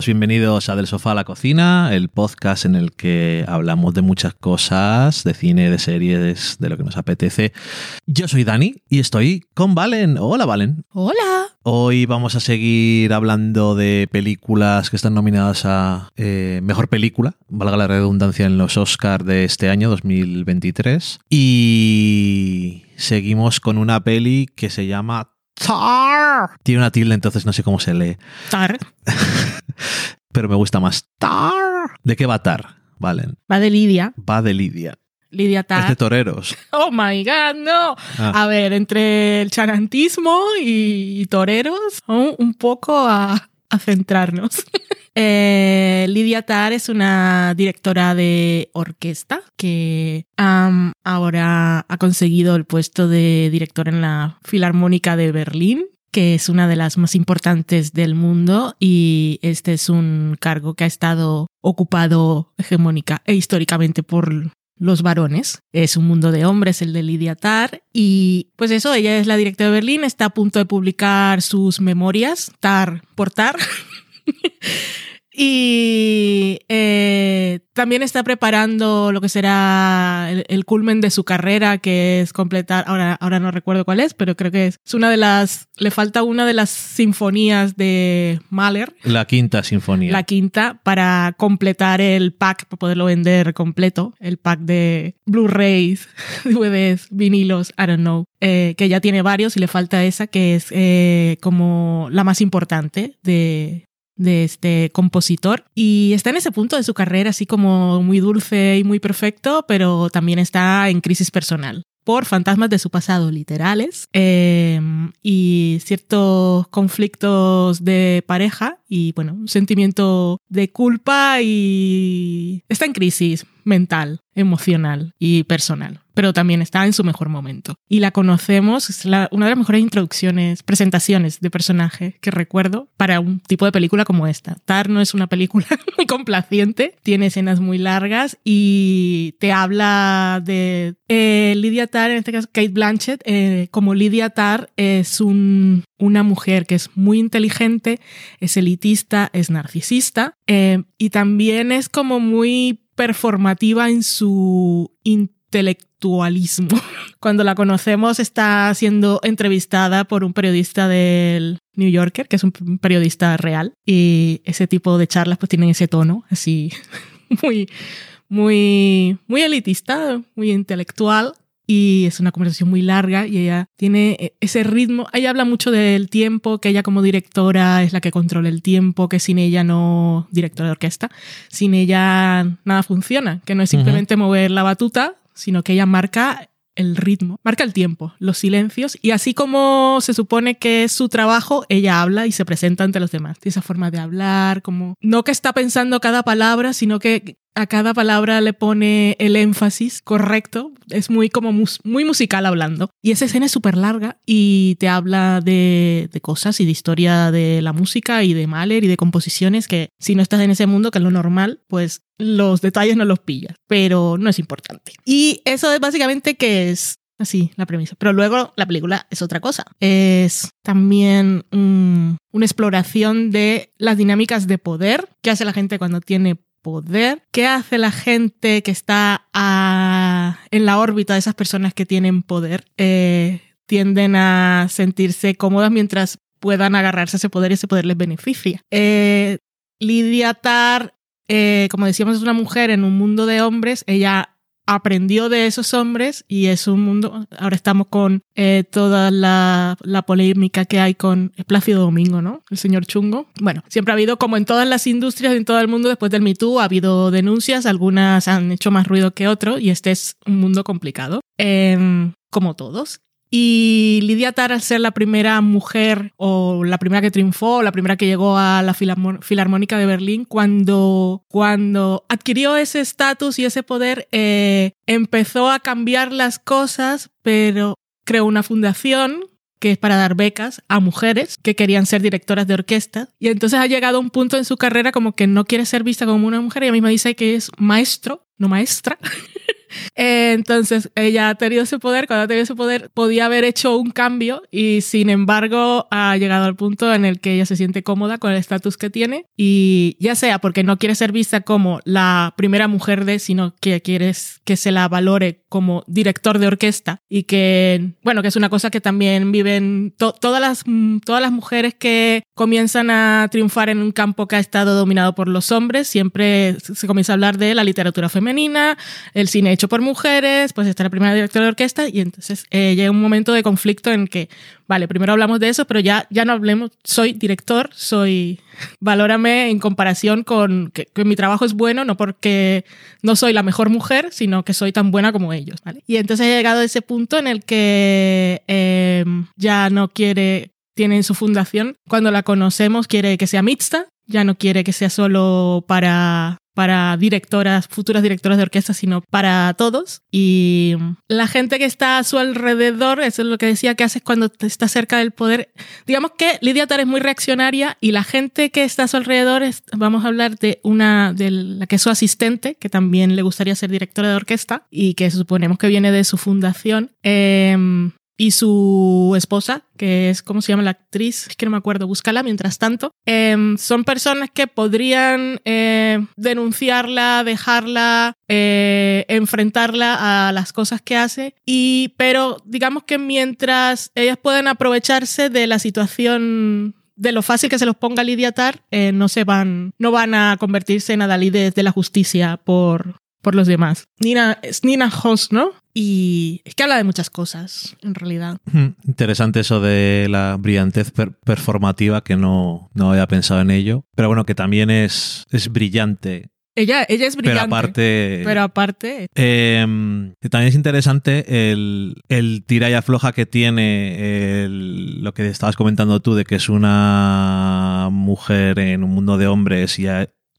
Todos, bienvenidos a Del Sofá a la Cocina, el podcast en el que hablamos de muchas cosas, de cine, de series, de lo que nos apetece. Yo soy Dani y estoy con Valen. Hola Valen. Hola. Hoy vamos a seguir hablando de películas que están nominadas a eh, Mejor Película, valga la redundancia, en los Oscars de este año 2023. Y seguimos con una peli que se llama Tar. Tiene una tilde, entonces no sé cómo se lee. Tar. Pero me gusta más Tar. ¿De qué va Tar? Valen. Va de Lidia. Va de Lidia. Lidia Es de Tar. toreros. Oh my god, no. Ah. A ver, entre el chanantismo y, toreros, un poco a, a centrarnos. Eh, Lidia Tar es una directora de orquesta que ahora ha conseguido el puesto de directora en la Filarmónica de Berlín que es una de las más importantes del mundo y este es un cargo que ha estado ocupado hegemónica e históricamente por los varones. Es un mundo de hombres, el de Lidia Tar. Y pues eso, ella es la directora de Berlín, está a punto de publicar sus memorias, Tar por Tar. Y eh, también está preparando lo que será el, el culmen de su carrera, que es completar, ahora, ahora no recuerdo cuál es, pero creo que es, es una de las, le falta una de las sinfonías de Mahler, La quinta sinfonía. la quinta, para completar el pack, para poderlo vender completo, el pack de Blu-rays, DVDs, vinilos, I don't know, eh, que ya tiene varios y le falta esa, que es eh, como la más importante de, de este compositor. Y está en ese punto de su carrera, así como muy dulce y muy perfecto, pero también está en crisis personal por fantasmas de su pasado literales eh, y ciertos conflictos de pareja y bueno, un sentimiento de culpa y está en crisis mental, emocional y personal, pero también está en su mejor momento. Y la conocemos, es una de las mejores introducciones, presentaciones de personaje que recuerdo para un tipo de película como esta. Tar no es una película muy complaciente, tiene escenas muy largas y te habla de eh, Lydia Tar, en este caso Kate Blanchett, eh, como Lydia Tar es un- una mujer que es muy inteligente, es elitista, es narcisista eh, y también es como muy performativa en su intelectualismo. Cuando la conocemos está siendo entrevistada por un periodista del New Yorker, que es un periodista real, y ese tipo de charlas pues tienen ese tono así muy, muy, muy elitista, muy intelectual. Y es una conversación muy larga y ella tiene eh, ese ritmo. Ella habla mucho del tiempo, que ella como directora es la que controla el tiempo, que sin ella no, directora de orquesta, sin ella nada funciona, que no es simplemente mover la batuta, sino que ella marca el ritmo, marca el tiempo, los silencios y así como se supone que es su trabajo, ella habla y se presenta ante los demás. Tiene esa forma de hablar, como no que está pensando cada palabra, sino que a cada palabra le pone el énfasis correcto. Es muy como mus- muy musical hablando. Y esa escena es súper larga y te habla de, de cosas y de historia de la música y de Mahler y de composiciones que si no estás en ese mundo, que es lo normal, pues los detalles no los pillas. Pero no es importante. Y eso es básicamente que es así la premisa. Pero luego la película es otra cosa. Es también una exploración de las dinámicas de poder que hace la gente cuando tiene poder, qué hace la gente que está a- en la órbita de esas personas que tienen poder, Eh, tienden a sentirse cómodas mientras puedan agarrarse a ese poder y ese poder les beneficia. Eh, Lidia Tar, eh, como decíamos, es una mujer en un mundo de hombres, ella aprendió de esos hombres y es un mundo, ahora estamos con eh, toda la, polémica que hay con Plácido Domingo, ¿no? El señor Chungo. Bueno, siempre ha habido, como en todas las industrias, en todo el mundo, después del Me Too, ha habido denuncias, algunas han hecho más ruido que otro y este es un mundo complicado, em, como todos. Y Lidia Tar, al ser la primera mujer o la primera que triunfó, la primera que llegó a la Filarmónica de Berlín, cuando, cuando adquirió ese estatus y ese poder, eh, empezó a cambiar las cosas, pero creó una fundación que es para dar becas a mujeres que querían ser directoras de orquesta. Y entonces ha llegado a un punto en su carrera como que no quiere ser vista como una mujer. Ella misma dice que es maestro, no maestra. Entonces, ella ha tenido ese poder, cuando ha tenido ese poder, podía haber hecho un cambio y sin embargo ha llegado al punto en el que ella se siente cómoda con el estatus que tiene y ya sea porque no quiere ser vista como la primera mujer de, sino que quiere que se la valore como director de orquesta y que, bueno, que es una cosa que también viven todas, las, todas las mujeres que comienzan a triunfar en un campo que ha estado dominado por los hombres, siempre se comienza a hablar de la literatura femenina, el cine hecho por mujeres, pues está la primera directora de orquesta y entonces eh, llega un momento de conflicto en que, vale, primero hablamos de eso, pero ya, ya no hablemos, soy director, soy, valórame en comparación con que, mi trabajo es bueno, no porque no soy la mejor mujer, sino que soy tan buena como ellos, ¿vale? Y entonces he llegado a ese punto en el que eh, ya no quiere tiene en su fundación, cuando la conocemos, quiere que sea mixta, ya no quiere que sea solo para para directoras, futuras directoras de orquesta, sino para todos. Y la gente que está a su alrededor, eso es lo que decía que haces cuando está cerca del poder. Digamos que Lidia Tar es muy reaccionaria y la gente que está a su alrededor, es, vamos a hablar de una, de la que es su asistente, que también le gustaría ser directora de orquesta y que suponemos que viene de su fundación. Eh, y su esposa, que es, ¿cómo se llama la actriz? Es que no me acuerdo, búscala mientras tanto. Em, son personas que podrían eh, denunciarla, dejarla, eh, enfrentarla a las cosas que hace, y, pero digamos que mientras ellas pueden aprovecharse de la situación de lo fácil que se los ponga a lidiatar, eh, no se van, no van a convertirse en adalides de la justicia por, por los demás. Nina, es Nina Hoss, ¿no? Y es que habla de muchas cosas, en realidad. Interesante eso de la brillantez performativa, que no, no había pensado en ello. Pero bueno, que también es, es brillante. Ella, ella es brillante. Pero aparte. Pero aparte. Em, también es interesante el, el tira y afloja que tiene lo que estabas comentando tú, de que es una mujer en un mundo de hombres y,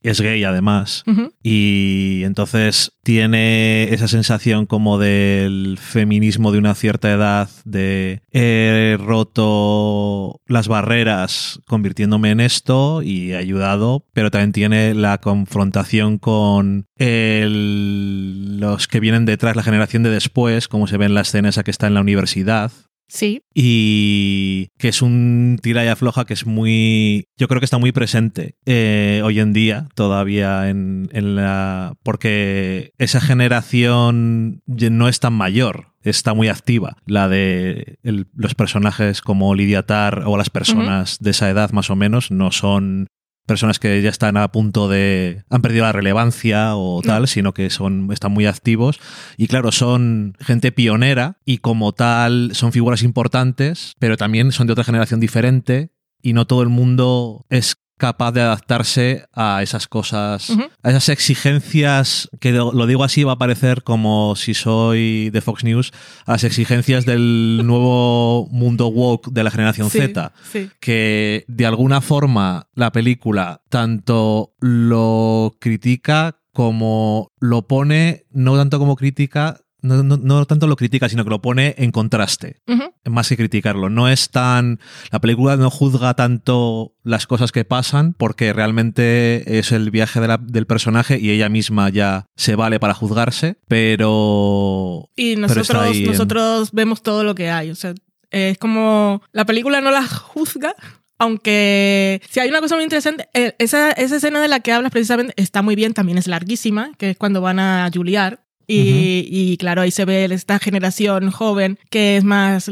es gay además. Y entonces tiene esa sensación como del feminismo de una cierta edad, de he roto las barreras convirtiéndome en esto y he ayudado, pero también tiene la confrontación con los que vienen detrás, la generación de después, como se ve en la escena esa que está en la universidad, Sí. Y que es un tira y afloja que es muy. Yo creo que está muy presente eh, hoy en día, todavía en, la. Porque esa generación no es tan mayor está muy activa. La de los personajes como Lidia Tar o las personas de esa edad más o menos no son personas que ya están a punto de han perdido la relevancia o tal, sino que son están muy activos. Y claro, son gente pionera y como tal son figuras importantes, pero también son de otra generación diferente y no todo el mundo es capaz de adaptarse a esas cosas, a esas exigencias, que lo digo así, va a parecer como si soy de Fox News, a las exigencias del nuevo mundo woke de la generación Z, que de alguna forma la película tanto lo critica como lo pone, no tanto como crítica, no, tanto lo critica, sino que lo pone en contraste, más que criticarlo. No es tan. La película no juzga tanto las cosas que pasan, porque realmente es el viaje del personaje y ella misma ya se vale para juzgarse, pero. Y nosotros, nosotros vemos todo lo que hay. O sea, es como. La película no la juzga, aunque si hay una cosa muy interesante, eh, esa, esa, escena de la que hablas precisamente está muy bien, también es larguísima, que es cuando van a Juliar. Y, y, claro, ahí se ve esta generación joven que es más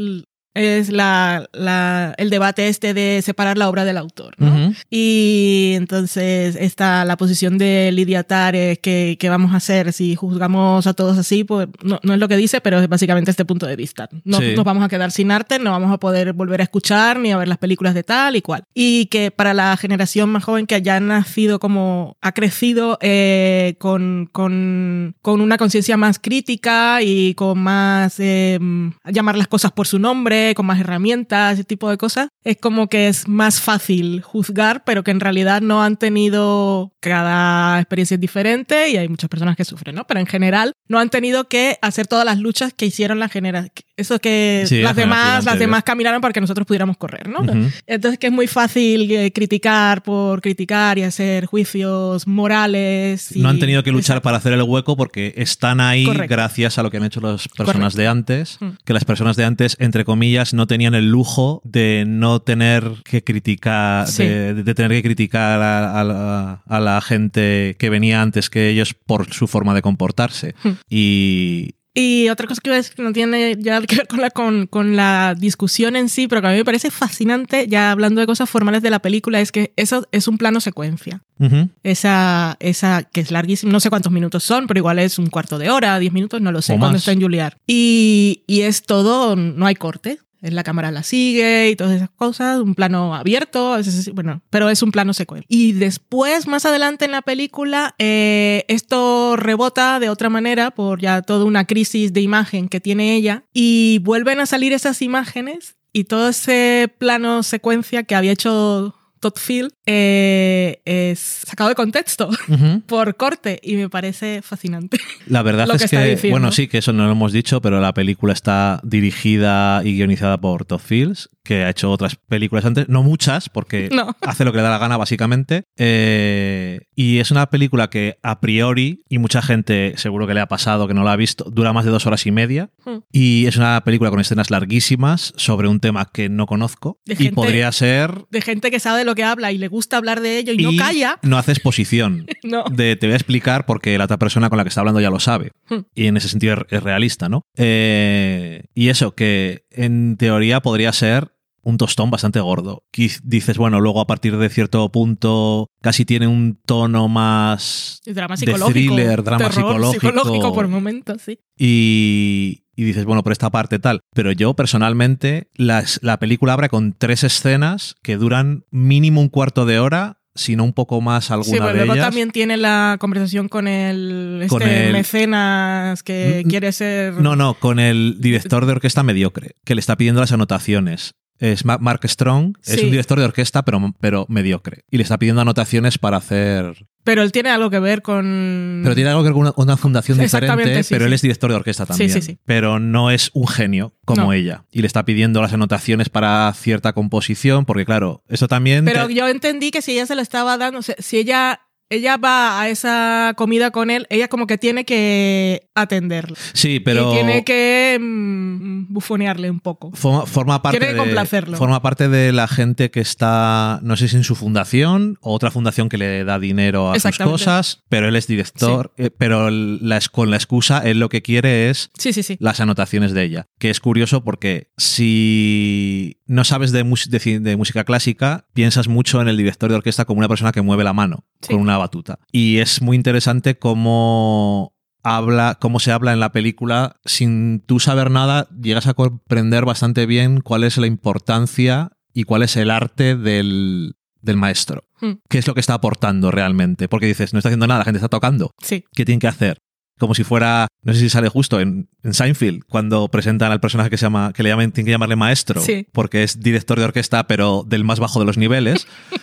es la, la, el debate este de separar la obra del autor. ¿no? Y entonces está la posición de Lidia Tare, que, que, vamos a hacer si juzgamos a todos así, pues no, no, es lo que dice, pero es básicamente este punto de vista. No nos vamos a quedar sin arte, no vamos a poder volver a escuchar ni a ver las películas de tal y cual. Y que para la generación más joven que haya nacido como, ha crecido eh, con, con, con, una conciencia más crítica y con más eh, llamar las cosas por su nombre con más herramientas, ese tipo de cosas, es como que es más fácil juzgar, pero que en realidad no han tenido, cada experiencia es diferente y hay muchas personas que sufren, ¿no? Pero en general no han tenido que hacer todas las luchas que hicieron la generación, eso que Sí, la las demás, las demás caminaron para que nosotros pudiéramos correr, ¿no? Ujú. Entonces que es muy fácil eh, criticar por criticar y hacer juicios morales. y- No han tenido que luchar Exacto. para hacer el hueco porque están ahí Correcto. gracias a lo que han hecho las personas Correcto. de antes, Mm. que las personas de antes, entre comillas, no tenían el lujo de no tener que criticar, Sí. de, de tener que criticar a, a la, a la gente que venía antes que ellos por su forma de comportarse. Mm. Y, Y otra cosa que iba a decir que no tiene ya que ver con la, con, con la discusión en sí, pero que a mí me parece fascinante, ya hablando de cosas formales de la película, es que eso es un plano secuencia. Ujú. Esa, esa que es larguísima, no sé cuántos minutos son, pero igual es un cuarto de hora, diez minutos, no lo sé, O cuando más. está en Juilliard. Y, y es todo, no hay corte. La cámara la sigue y todas esas cosas, un plano abierto, bueno, pero es un plano secuencia. Y después, más adelante en la película, eh, esto rebota de otra manera por ya toda una crisis de imagen que tiene ella y vuelven a salir esas imágenes y todo ese plano secuencia que había hecho Todd Field eh, es sacado de contexto por corte y me parece fascinante. La verdad es que bueno, sí, que eso no lo hemos dicho, pero la película está dirigida y guionizada por Todd Fields, que ha hecho otras películas antes, no muchas, porque No. hace lo que le da la gana, básicamente. Eh, y es una película que a priori, y mucha gente seguro que le ha pasado, que no la ha visto, dura más de dos horas y media. Hmm. Y es una película con escenas larguísimas sobre un tema que no conozco. De y gente- podría ser. De gente que sabe de lo que habla y le gusta hablar de ello y, no calla. No hace exposición. No. de te voy a explicar porque la otra persona con la que está hablando ya lo sabe. Hmm. Y en ese sentido es- realista, ¿no? Eh, y eso, que en teoría podría ser un tostón bastante gordo. Dices, bueno, luego a partir de cierto punto casi tiene un tono más drama de psicológico. thriller, drama terror psicológico. por momentos, sí. y, y dices, bueno, por esta parte tal. Pero yo personalmente, las- la película abre con tres escenas que duran mínimo un cuarto de hora, si no un poco más alguna Sí, de luego ellas. también tiene la conversación con el, Con este el- mecenas que Mm, quiere ser... No, no, con el director de orquesta mediocre, que le está pidiendo las anotaciones. Es Ma- Mark Strong, es un director de orquesta, pero, pero mediocre. Y le está pidiendo anotaciones para hacer. Pero él tiene algo que ver con... Pero tiene algo que ver con una, una fundación diferente, sí, pero él es director de orquesta también. sí, sí. Pero no es un genio como No. ella. Y le está pidiendo las anotaciones para cierta composición, porque claro, eso también. Pero te- yo entendí que si ella se lo estaba dando, o sea, si ella, ella va a esa comida con él, ella como que tiene que atenderlo. sí, pero. Y tiene que mm, bufonearle un poco. Forma, forma parte Tiene que de, complacerlo. forma parte de la gente que está, no sé si en su fundación o otra fundación que le da dinero a sus cosas, pero él es director, eh, pero la, con la excusa él lo que quiere es Sí, sí, sí. las anotaciones de ella, que es curioso porque si no sabes de, de de música clásica, piensas mucho en el director de orquesta como una persona que mueve la mano con una batuta. Y es muy interesante cómo habla, cómo se habla en la película sin tú saber nada, llegas a comprender bastante bien cuál es la importancia y cuál es el arte del, del maestro. Hmm. ¿Qué es lo que está aportando realmente? Porque dices, no está haciendo nada, la gente está tocando. Sí. ¿Qué tienen que hacer? Como si fuera, no sé si sale justo en, en Seinfeld, cuando presentan al personaje que se llama, que le llaman, tienen que llamarle maestro, Sí. porque es director de orquesta, pero del más bajo de los niveles.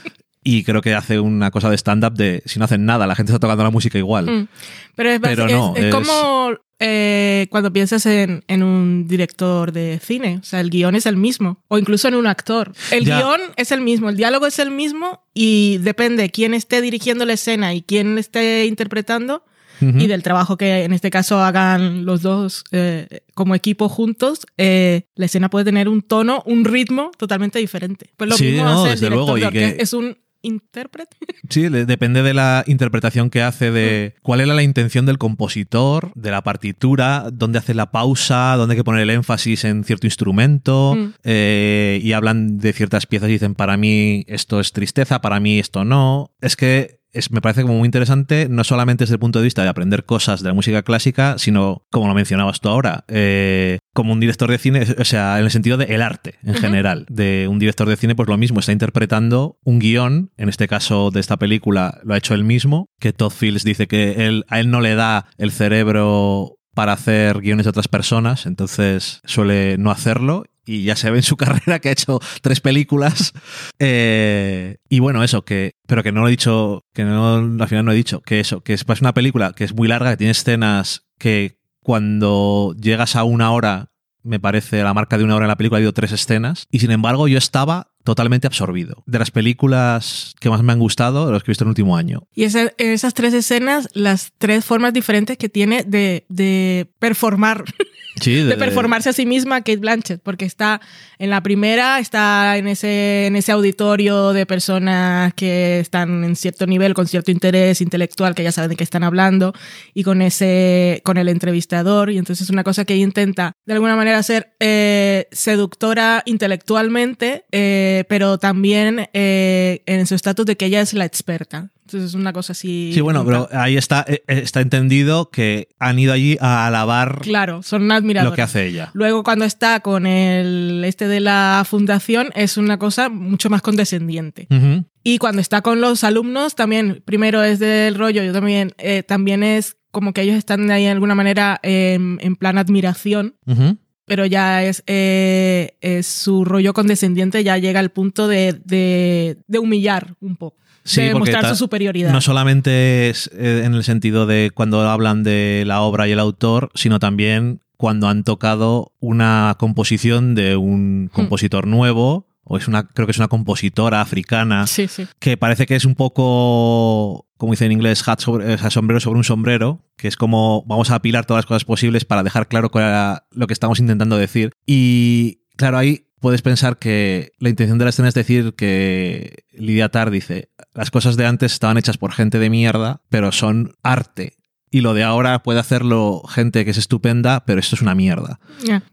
y creo que hace una cosa de stand-up de si no hacen nada, la gente está tocando la música igual. Mm. Pero es, Pero es- no, es es- como eh, cuando piensas en, en un director de cine. O sea, el guion es el mismo. O incluso en un actor. El Ya. guion es el mismo, el diálogo es el mismo y depende quién esté dirigiendo la escena y quién esté interpretando y del trabajo que en este caso hagan los dos eh, como equipo juntos, eh, la escena puede tener un tono, un ritmo totalmente diferente. Pues lo Sí, mismo no, hace el desde director luego, y que-. Es un intérprete. Sí, depende de la interpretación que hace de cuál era la intención del compositor, de la partitura, dónde hace la pausa, dónde hay que poner el énfasis en cierto instrumento, Mm. eh, y hablan de ciertas piezas y dicen, para mí esto es tristeza, para mí esto no. Es que es, me parece como muy interesante, no solamente desde el punto de vista de aprender cosas de la música clásica, sino, como lo mencionabas tú ahora, eh, como un director de cine, o sea, en el sentido del arte en general. De un director de cine, pues lo mismo, está interpretando un guion, en este caso de esta película lo ha hecho él mismo, que Todd Fields dice que él, a él no le da el cerebro para hacer guiones de otras personas, entonces suele no hacerlo y ya se ve en su carrera que ha hecho tres películas. Eh, y bueno, eso, que, pero que no lo he dicho, que no, al final no he dicho, que eso, que es una película que es muy larga, que tiene escenas que cuando llegas a una hora me parece, la marca de una hora en la película ha habido tres escenas. Y sin embargo, yo estaba totalmente absorbido. De las películas que más me han gustado, de los que he visto en el último año. Y esa, esas tres escenas, las tres formas diferentes que tiene de, de performar. Sí, de, performarse a sí misma Kate Blanchett, porque está en la primera, está en ese, en ese auditorio de personas que están en cierto nivel, con cierto interés intelectual, que ya saben de qué están hablando, y con ese, con el entrevistador, y entonces es una cosa que intenta de alguna manera ser eh, seductora intelectualmente, eh, pero también eh, en su estatus de que ella es la experta. Entonces es una cosa así. Sí, bueno, pero ahí está, eh, está entendido que han ido allí a alabar. Claro, son admiradores. Lo que hace ella. Luego, cuando está con el este de la fundación, es una cosa mucho más condescendiente. Y cuando está con los alumnos, también, primero es del rollo, yo también, eh, también es como que ellos están ahí de alguna manera en plan admiración. Pero ya es, eh, es, su rollo condescendiente, ya llega al punto de, de, de humillar un poco sí, de mostrar su superioridad. No solamente es eh, en el sentido de cuando hablan de la obra y el autor, sino también cuando han tocado una composición de un hmm. compositor nuevo o es una creo que es una compositora africana que parece que es un poco como dice en inglés hat sobre, sombrero sobre un sombrero que es como vamos a apilar todas las cosas posibles para dejar claro cuál era lo que estamos intentando decir y claro ahí puedes pensar que la intención de la escena es decir que Lidia Tar dice, las cosas de antes estaban hechas por gente de mierda, pero son arte. Y lo de ahora puede hacerlo gente que es estupenda, pero esto es una mierda,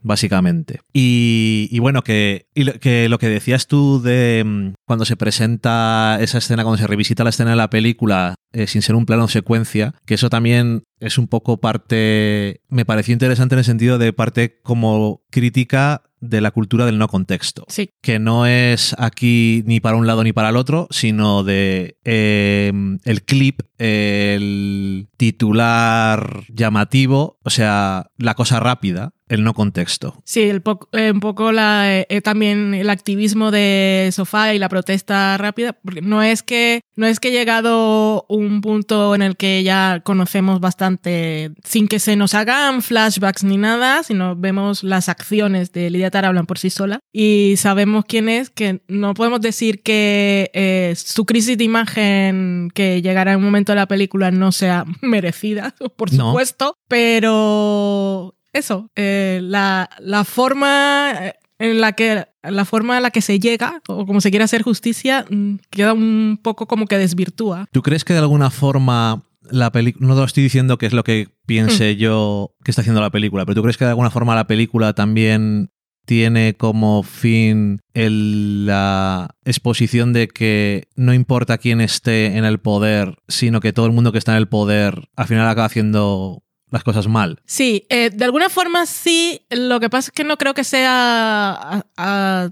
básicamente. Y, bueno, que, que lo que decías tú de mm, cuando se presenta esa escena, cuando se revisita la escena de la película eh, sin ser un plano secuencia, que eso también es un poco parte, me pareció interesante en el sentido de parte como crítica de la cultura del no contexto. Sí. Que no es aquí ni para un lado ni para el otro, sino de em, el clip, el titular llamativo, o sea, la cosa rápida, el no contexto. Sí, el eh, un poco la, eh, también el activismo de sofá y la protesta rápida, porque no es que no es que he llegado un punto en el que ya conocemos bastante sin que se nos hagan flashbacks ni nada, sino vemos las acciones de Lidia Tara hablan por sí sola y sabemos quién es, que no podemos decir que eh, su crisis de imagen que llegará en un momento de la película no sea merecida, por supuesto, pero eso, eh, la, la, forma eh, en la que la forma en la que se llega o como se quiere hacer justicia mm, queda un poco como que desvirtúa. ¿Tú crees que de alguna forma la película, no te lo estoy diciendo que es lo que piense mm. yo que está haciendo la película, pero tú crees que de alguna forma la película también tiene como fin la exposición de que no importa quién esté en el poder, sino que todo el mundo que está en el poder al final acaba haciendo las cosas mal. Sí, eh, de alguna forma sí. Lo que pasa es que no creo que sea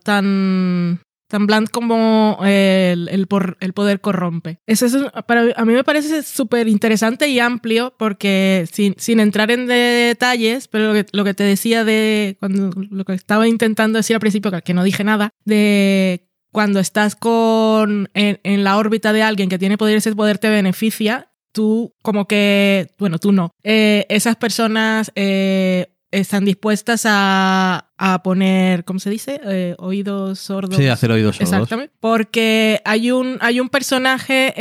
tan tan bland como el, el, poder corrompe. Eso, para, a mí me parece súper interesante y amplio porque sin, sin, entrar en detalles, pero lo que, lo que te decía de cuando lo que estaba intentando decir al principio, que no dije nada, de cuando estás con, en, en la órbita de alguien que tiene poder, ese poder te beneficia tú como que, bueno, tú no, eh, esas personas eh, están dispuestas a, a, poner, ¿cómo se dice? Eh, oídos sordos. Sí, hacer oídos sordos. Exactamente. Porque hay un, hay un personaje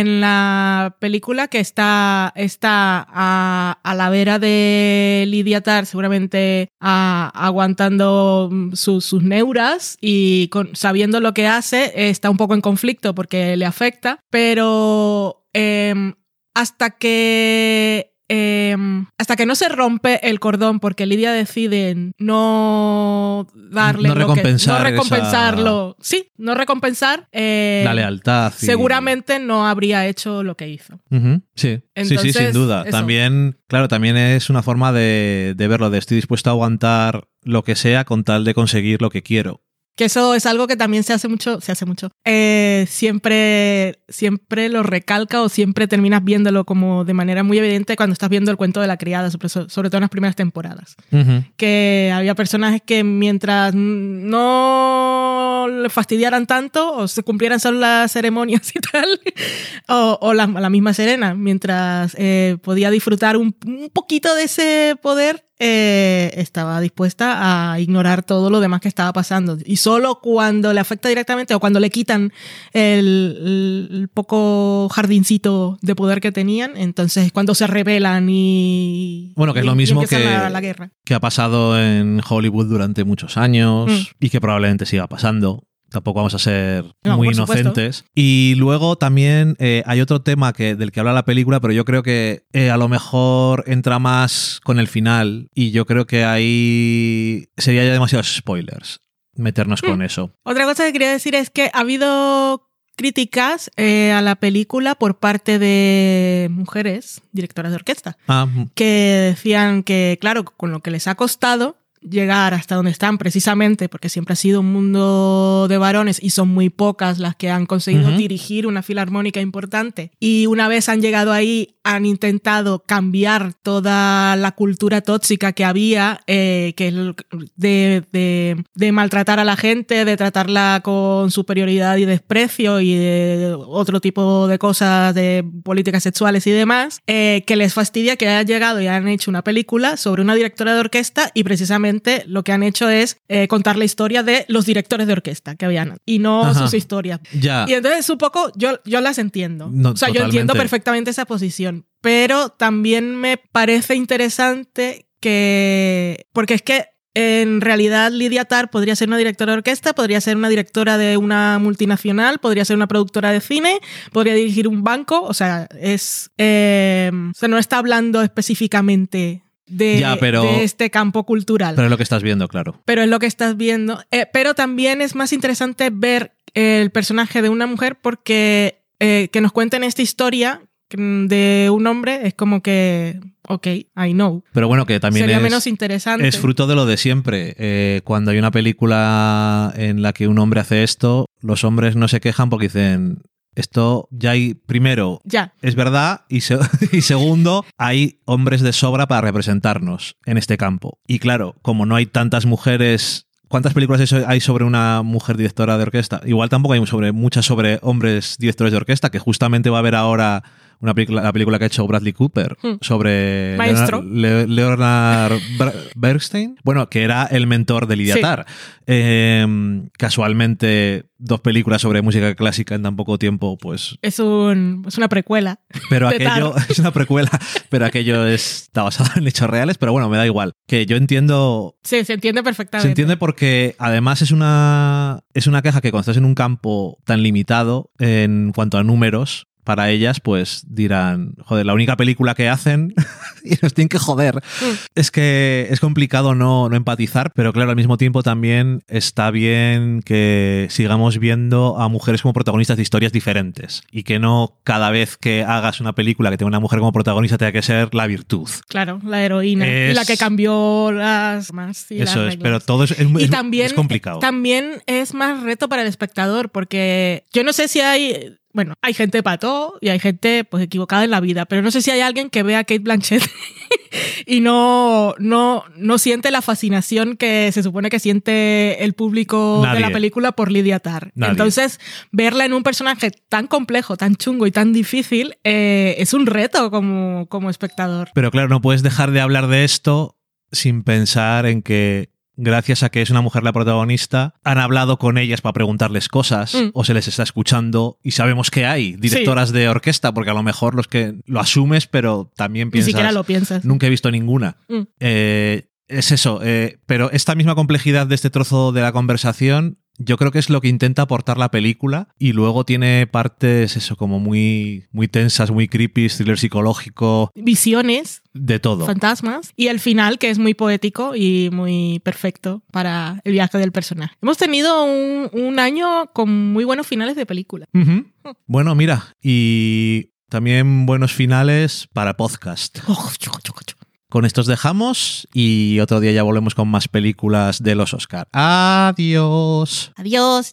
en la película que está, está a, a la vera de Lidia Tar, seguramente aguantando sus, sus neuras y con, sabiendo lo que hace, está un poco en conflicto porque le afecta, pero em, hasta que em, hasta que no se rompe el cordón porque Lidia decide no darle no recompensar no recompensarlo. Sí no recompensar eh, la lealtad seguramente no habría hecho lo que hizo. Sí. Sí sí sin duda. también claro también es una forma de, de verlo de estoy dispuesto a aguantar lo que sea con tal de conseguir lo que quiero Que eso es algo que también se hace mucho, se hace mucho. Eh, siempre, siempre lo recalca o siempre terminas viéndolo como de manera muy evidente cuando estás viendo el cuento de la criada, sobre, sobre todo en las primeras temporadas. Que había personajes que mientras no le fastidiaran tanto o se cumplieran solo las ceremonias y tal, o, o la, la misma Serena, mientras eh, podía disfrutar un, un poquito de ese poder, eh, estaba dispuesta a ignorar todo lo demás que estaba pasando. Y solo cuando le afecta directamente o cuando le quitan el, el poco jardincito de poder que tenían, entonces cuando se rebelan y... Bueno, que es lo y mismo que- La, la guerra. que ha pasado en Hollywood durante muchos años Mm. y que probablemente siga pasando. Tampoco vamos a ser No, muy supuesto. inocentes. Y luego también eh, hay otro tema que, del que habla la película, pero yo creo que eh, a lo mejor entra más con el final y yo creo que ahí sería ya demasiados spoilers meternos Mm. con eso. Otra cosa que quería decir es que ha habido críticas eh, a la película por parte de mujeres directoras de orquesta Ah, que decían que, claro, con lo que les ha costado llegar hasta donde están precisamente porque siempre ha sido un mundo de varones y son muy pocas las que han conseguido Ujú. dirigir una filarmónica importante y una vez han llegado ahí han intentado cambiar toda la cultura tóxica que había eh, que de, de- de maltratar a la gente de tratarla con superioridad y desprecio y de otro tipo de cosas de políticas sexuales y demás eh, que les fastidia que hayan llegado y han hecho una película sobre una directora de orquesta y precisamente lo que han hecho es eh, contar la historia de los directores de orquesta que habían y no Ajá. sus historias. ya. Y entonces un poco yo, yo las entiendo. No, o sea, yo totalmente. entiendo perfectamente esa posición, pero también me parece interesante que, porque es que en realidad Lidia Tar podría ser una directora de orquesta, podría ser una directora de una multinacional, podría ser una productora de cine, podría dirigir un banco, o sea, es, eh, o sea, no está hablando específicamente de, Ya, pero- de este campo cultural Pero es lo que estás viendo, claro. pero es lo que estás viendo. Eh, pero también es más interesante ver el personaje de una mujer porque eh, que nos cuenten esta historia mm, de un hombre es como que, ok, I know. Pero bueno, que también Sería es, menos interesante. es fruto de lo de siempre. Eh, cuando hay una película en la que un hombre hace esto, los hombres no se quejan porque dicen, esto ya hay, primero, ya, es verdad, y, se- y segundo, hay hombres de sobra para representarnos en este campo. Y claro, como no hay tantas mujeres... ¿Cuántas películas hay so- hay sobre una mujer directora de orquesta? Igual tampoco hay sobre, muchas sobre hombres directores de orquesta, que justamente va a haber ahora una película, la película que ha hecho Bradley Cooper Hmm. sobre Maestro. Leonard, Le- Leonard Ber- Bernstein, bueno, que era el mentor de Sí. Tarr. Eh, casualmente, dos películas sobre música clásica en tan poco tiempo, pues es, un, es una precuela. pero aquello es una precuela, pero aquello está basado en hechos reales, pero bueno, me da igual. Que yo entiendo. Sí, se entiende perfectamente. Se entiende porque además es una, es una queja que cuando estás en un campo tan limitado en cuanto a números, para ellas, pues dirán, joder, la única película que hacen y nos tienen que joder. Mm. Es que es complicado no, no empatizar, pero claro, al mismo tiempo también está bien que sigamos viendo a mujeres como protagonistas de historias diferentes y que no cada vez que hagas una película que tenga una mujer como protagonista tenga que ser la virtud. Claro, la heroína. Es- Y la que cambió las más. y las Eso es, pero todo es, es, y también, es complicado. También es más reto para el espectador, porque yo no sé si hay. Bueno, hay gente pato y hay gente pues equivocada en la vida, pero no sé si hay alguien que vea a Kate Blanchett y no, no, no siente la fascinación que se supone que siente el público de la película por Lydia Tarr. Nadie. Entonces, verla en un personaje tan complejo, tan chungo y tan difícil eh, es un reto como, como espectador. Pero claro, no puedes dejar de hablar de esto sin pensar en que gracias a que es una mujer la protagonista, han hablado con ellas para preguntarles cosas Mm. o se les está escuchando y sabemos que hay directoras de orquesta, porque a lo mejor los que lo asumes, pero también Ni piensas, siquiera lo piensas. nunca he visto ninguna. Mm. Eh, es eso, eh, pero esta misma complejidad de este trozo de la conversación, yo creo que es lo que intenta aportar la película y luego tiene partes, eso, como muy, muy tensas, muy creepy, thriller psicológico, Visiones de todo. fantasmas y el final que es muy poético y muy perfecto para el viaje del personaje. Hemos tenido un, un año con muy buenos finales de película. Ujú. Bueno, mira, y también buenos finales para podcast. Con estos dejamos y otro día ya volvemos con más películas de los Oscar. Adiós. Adiós.